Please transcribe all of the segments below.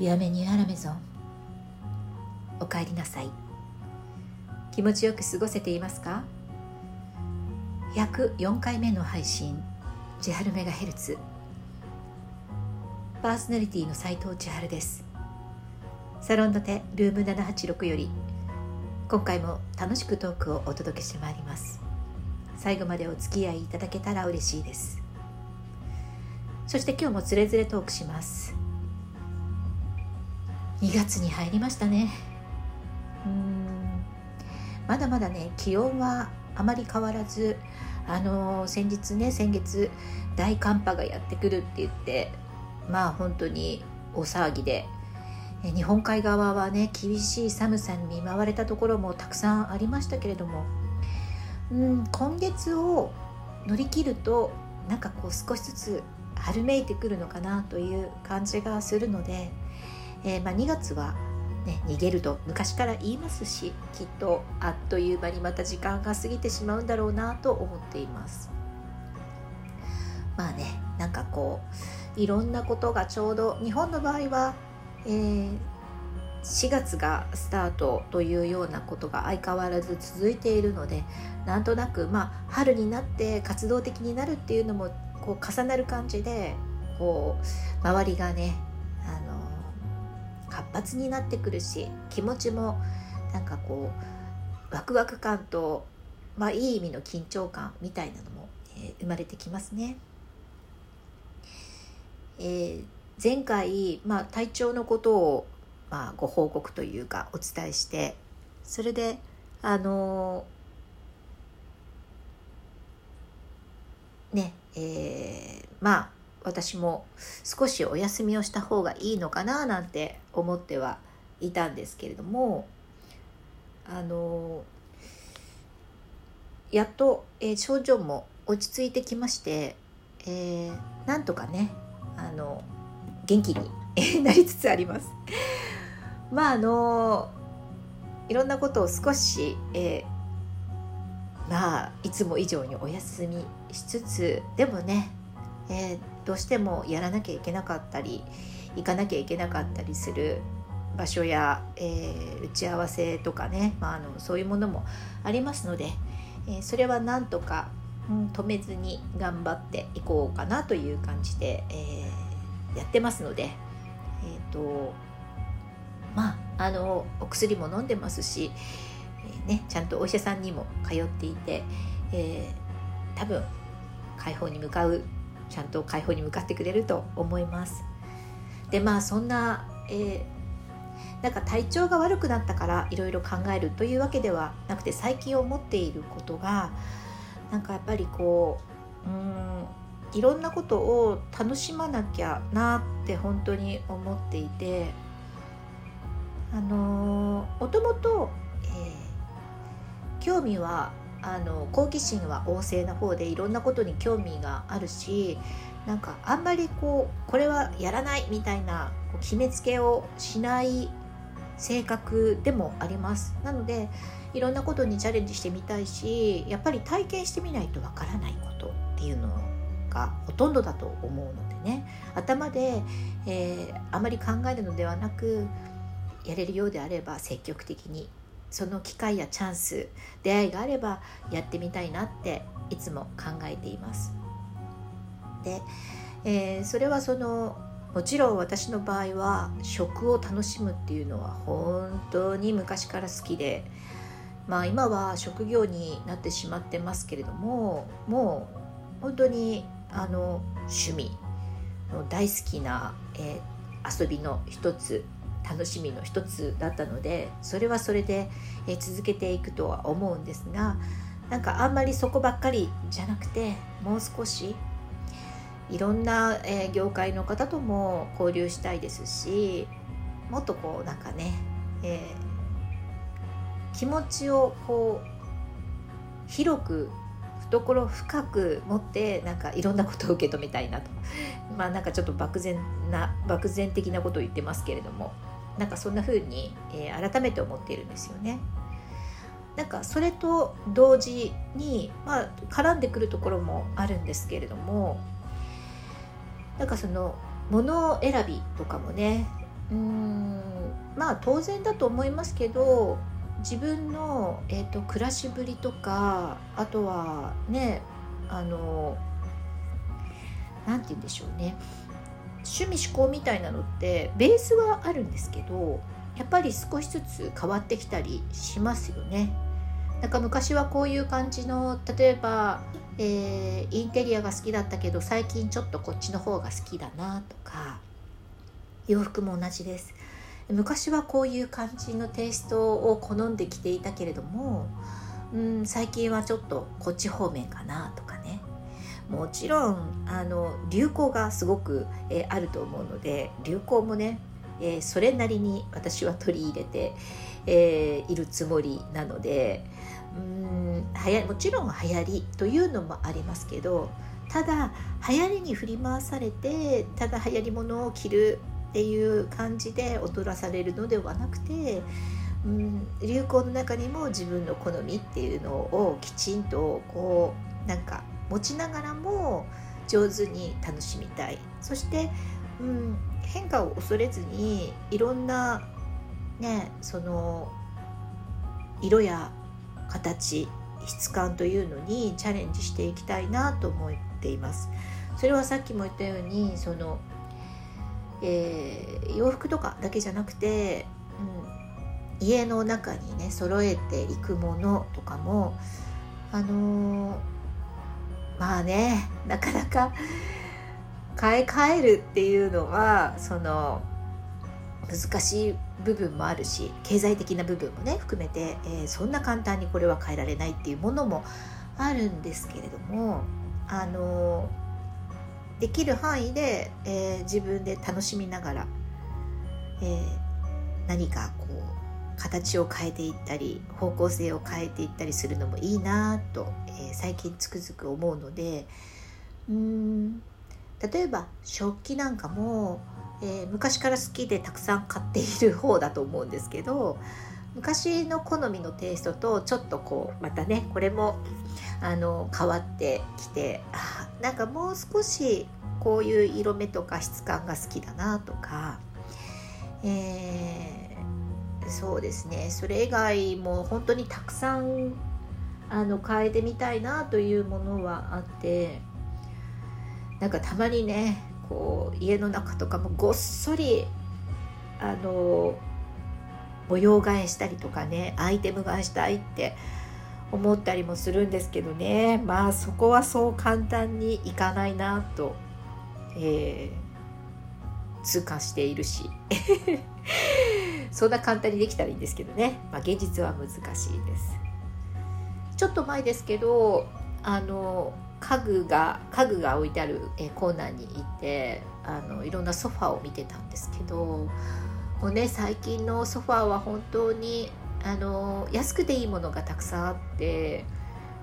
ビアメニューアラメゾン。おかえりなさい。気持ちよく過ごせていますか？104回目の配信。千春メガヘルツ。パーソナリティの斉藤千春です。サロンの手ルーム786より。今回も楽しくトークをお届けしてまいります。最後までお付き合いいただけたら嬉しいです。そして今日もつれづれトークします。2月に入りましたね。うん。まだまだね気温はあまり変わらずあの先日ね先月大寒波がやってくるって言ってまあ本当に大騒ぎで日本海側はね厳しい寒さに見舞われたところもたくさんありましたけれどもうん今月を乗り切るとなんかこう少しずつ春めいてくるのかなという感じがするので、えー、まあ、2月は、ね、逃げると昔から言いますしきっとあっという間にまた時間が過ぎてしまうんだろうなと思っています。まあねなんかこういろんなことがちょうど日本の場合は、えー、4月がスタートというようなことが相変わらず続いているのでなんとなくまあ春になって活動的になるっていうのもこう重なる感じでこう周りがねあの活発になってくるし気持ちもなんかこうワクワク感と、まあ、いい意味の緊張感みたいなのも、えー、生まれてきますね。えー、前回、まあ、体調のことを、まあ、ご報告というかお伝えしてそれであのねえー、まあ私も少しお休みをした方がいいのかななんて思ってはいたんですけれどもあのやっと、えー、症状も落ち着いてきまして、えー、なんとかねあの元気に なりつつあります。まああのいろんなことを少し、えーまあいつも以上にお休みしつつでもね、えー、どうしてもやらなきゃいけなかったり行かなきゃいけなかったりする場所や、えー、打ち合わせとかね、まあ、あのそういうものもありますので、えー、それはなんとか、うん、止めずに頑張っていこうかなという感じで、えー、やってますので、えーとまあ、あのお薬も飲んでますし、えね、ちゃんとお医者さんにも通っていて、え、多分解放に向かうちゃんと解放に向かってくれると思います。でまあそんな、えー、なんか体調が悪くなったからいろいろ考えるというわけではなくて最近思っていることがなんかやっぱりこううんいろんなことを楽しまなきゃなって本当に思っていてあのもともと興味はあの好奇心は旺盛な方でいろんなことに興味があるしなんかあんまりこうこれはやらないみたいな決めつけをしない性格でもありますなのでいろんなことにチャレンジしてみたいしやっぱり体験してみないとわからないことっていうのがほとんどだと思うのでね頭で、えー、あまり考えるのではなくやれるようであれば積極的にその機会やチャンス出会いがあればやってみたいなっていつも考えています。で、えー、それはそのもちろん私の場合は食を楽しむっていうのは本当に昔から好きでまあ今は職業になってしまってますけれどももう本当にあの趣味の大好きな、えー、遊びの一つ楽しみの一つだったのでそれはそれで、え続けていくとは思うんですがなんかあんまりそこばっかりじゃなくてもう少しいろんな、え業界の方とも交流したいですしもっとこうなんかね、えー、気持ちをこう広く懐深く持ってなんかいろんなことを受け止めたいなと まあなんかちょっと漠然な漠然的なことを言ってますけれどもなんかそんな風に、えー、改めて思っているんですよね。なんかそれと同時に、まあ、絡んでくるところもあるんですけれどもなんかその物選びとかもねうんまあ当然だと思いますけど自分の、えーと、暮らしぶりとかあとはねあの何て言うんでしょうね趣味思考みたいなのってベースはあるんですけどやっぱり少しずつ変わってきたりしますよね。なんか昔はこういう感じの例えば、えー、インテリアが好きだったけど最近ちょっとこっちの方が好きだなとか洋服も同じです。昔はこういう感じのテイストを好んできていたけれども、うん、最近はちょっとこっち方面かなとかねもちろんあの流行がすごく、えー、あると思うので流行もね、えー、それなりに私は取り入れて、えー、いるつもりなのでうんはやもちろん流行りというのもありますけどただ流行りに振り回されてただ流行り物を着るっていう感じで踊らされるのではなくて、うん、流行の中にも自分の好みっていうのをきちんとこうなんか持ちながらも上手に楽しみたい。そして、うん、変化を恐れずにいろんなねその色や形質感というのにチャレンジしていきたいなと思っています。それはさっきも言ったようにそのえー、洋服とかだけじゃなくて、うん、家の中にね揃えていくものとかもあのー、まあねなかなか買い替えるっていうのはその難しい部分もあるし経済的な部分もね含めて、えー、そんな簡単にこれは変えられないっていうものもあるんですけれどもあのできる範囲で、えー、自分で楽しみながら、えー、何かこう形を変えていったり方向性を変えていったりするのもいいなと、え、最近つくづく思うのでうん例えば食器なんかも、え昔から好きでたくさん買っている方だと思うんですけど昔の好みのテイストとちょっとこうまたねこれもあの変わってきてあなんかもう少しこういう色目とか質感が好きだなとか、えー、そうですね。それ以外も本当にたくさんあの変えてみたいなというものはあってなんかたまにねこう家の中とかもごっそりあの模様替えしたりとかねアイテム替えしたいって思ったりもするんですけどね。まあそこはそう簡単にいかないなと、えー、痛感しているし。そんな簡単にできたらいいんですけどね、まあ、現実は難しいです。ちょっと前ですけどあの家具が家具が置いてある、えコーナーに行ってあのいろんなソファーを見てたんですけどもうね最近のソファーは本当にあの安くていいものがたくさんあって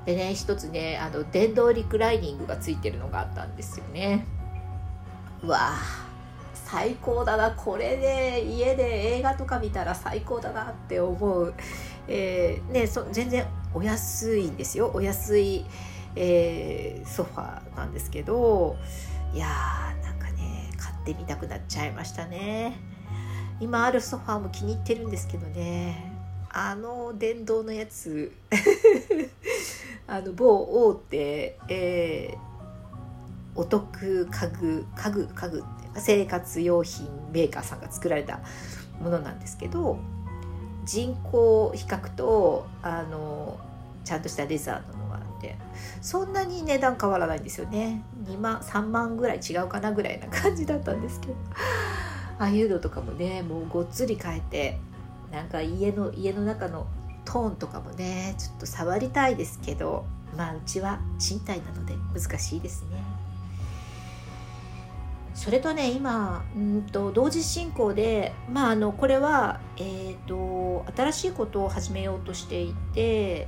でね一つねあの電動リクライニングがついてるのがあったんですよね。うわ最高だな。これで家で映画とか見たら最高だなって思う、えー、ね、そ全然お安いんですよ。お安い、えー、ソファーなんですけどいやーなんかね買ってみたくなっちゃいましたね。今あるソファーも気に入ってるんですけどね。あの電動のやつ。あの某大手、えー、お得家具家具家具って生活用品メーカーさんが作られたものなんですけど人工比較とあのちゃんとしたレザーのものがあって。そんなに値段変わらないんですよね。2万3万ぐらい違うかなぐらいな感じだったんですけど。ああいうのとかもねもうごっつり変えてなんか家の家の中のトーンとかもねちょっと触りたいですけどまあうちは賃貸なので難しいですね。それとね今うんと同時進行でまああのこれは、えー、と新しいことを始めようとしていて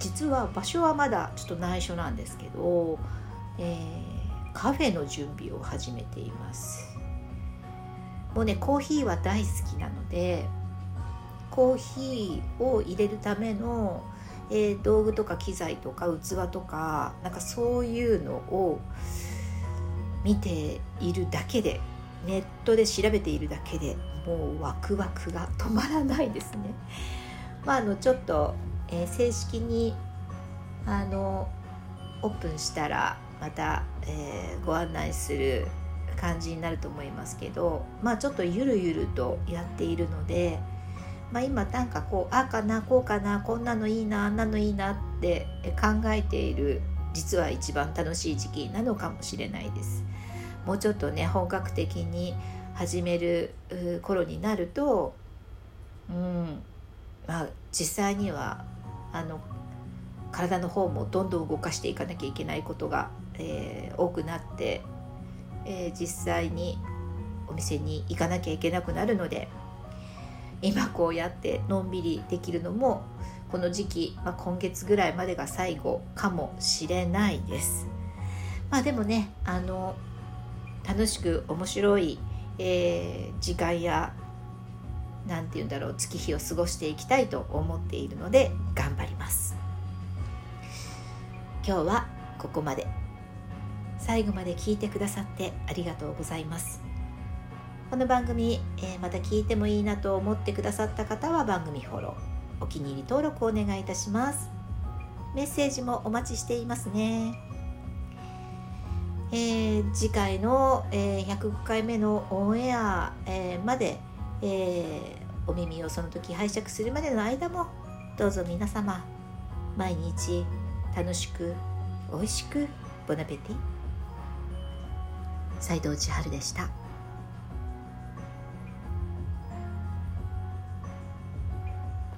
実は場所はまだちょっと内緒なんですけど、えー、カフェの準備を始めています。もうねコーヒーは大好きなのでコーヒーを入れるための、えー、道具とか機材とか器とかなんかそういうのを見ているだけでネットで調べているだけでもうワクワクが止まらないですね。まあ、あのちょっと、えー、正式にあのオープンしたらまた、えー、ご案内する感じになると思いますけどまあちょっとゆるゆるとやっているので、まあ、今なんかこうああかなこうかなこんなのいいなあんなのいいなって考えている実は一番楽しい時期なのかもしれないです。もうちょっとね本格的に始める頃になるとうんまあ実際にはあの体の方もどんどん動かしていかなきゃいけないことが、えー、多くなって、えー、実際にお店に行かなきゃいけなくなるので今こうやってのんびりできるのもこの時期、まあ、今月ぐらいまでが最後かもしれないです。まあでもねあの楽しく面白い、えー、時間や何て言うんだろう月日を過ごしていきたいと思っているので頑。今日はここまで。最後まで聞いてくださってありがとうございます。この番組、えー、また聞いてもいいなと思ってくださった方は番組フォローお気に入り登録をお願いいたします。メッセージもお待ちしていますね。えー、次回の、えー、105回目のオンエア、えー、まで、えー、お耳をその時拝借するまでの間もどうぞ皆様毎日楽しく美味しくボナペティ斉藤千春でした。